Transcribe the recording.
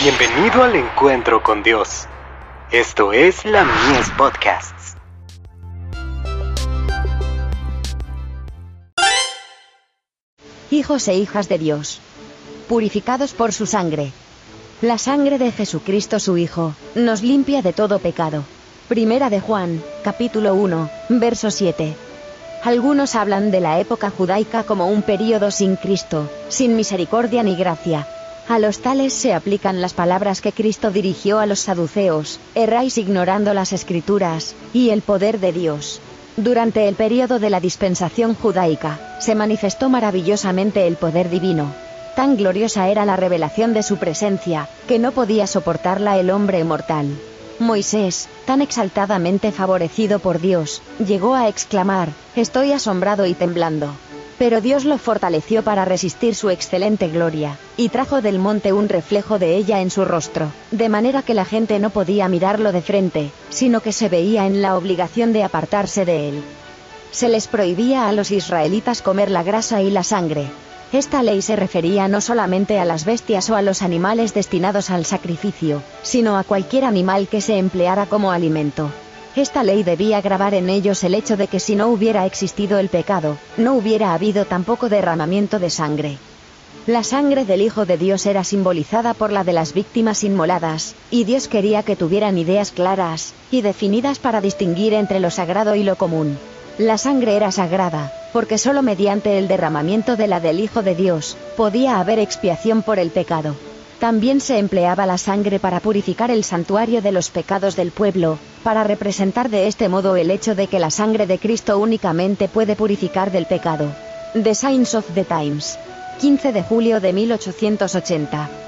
Bienvenido al encuentro con Dios. Esto es la Mies Podcasts. Hijos e hijas de Dios, purificados por su sangre. La sangre de Jesucristo su Hijo, nos limpia de todo pecado. Primera de Juan, capítulo 1, verso 7. Algunos hablan de la época judaica como un período sin Cristo, sin misericordia ni gracia. A los tales se aplican las palabras que Cristo dirigió a los saduceos, erráis ignorando las escrituras, y el poder de Dios. Durante el período de la dispensación judaica, se manifestó maravillosamente el poder divino. Tan gloriosa era la revelación de su presencia, que no podía soportarla el hombre mortal. Moisés, tan exaltadamente favorecido por Dios, llegó a exclamar, Estoy asombrado y temblando. Pero Dios lo fortaleció para resistir su excelente gloria, y trajo del monte un reflejo de ella en su rostro, de manera que la gente no podía mirarlo de frente, sino que se veía en la obligación de apartarse de él. Se les prohibía a los israelitas comer la grasa y la sangre, esta ley se refería no solamente a las bestias o a los animales destinados al sacrificio, sino a cualquier animal que se empleara como alimento. Esta ley debía grabar en ellos el hecho de que si no hubiera existido el pecado, no hubiera habido tampoco derramamiento de sangre. La sangre del Hijo de Dios era simbolizada por la de las víctimas inmoladas, y Dios quería que tuvieran ideas claras y definidas para distinguir entre lo sagrado y lo común. La sangre era sagrada, porque solo mediante el derramamiento de la del Hijo de Dios, podía haber expiación por el pecado. También se empleaba la sangre para purificar el santuario de los pecados del pueblo, para representar de este modo el hecho de que la sangre de Cristo únicamente puede purificar del pecado. The Signs of the Times. 15 de julio de 1880.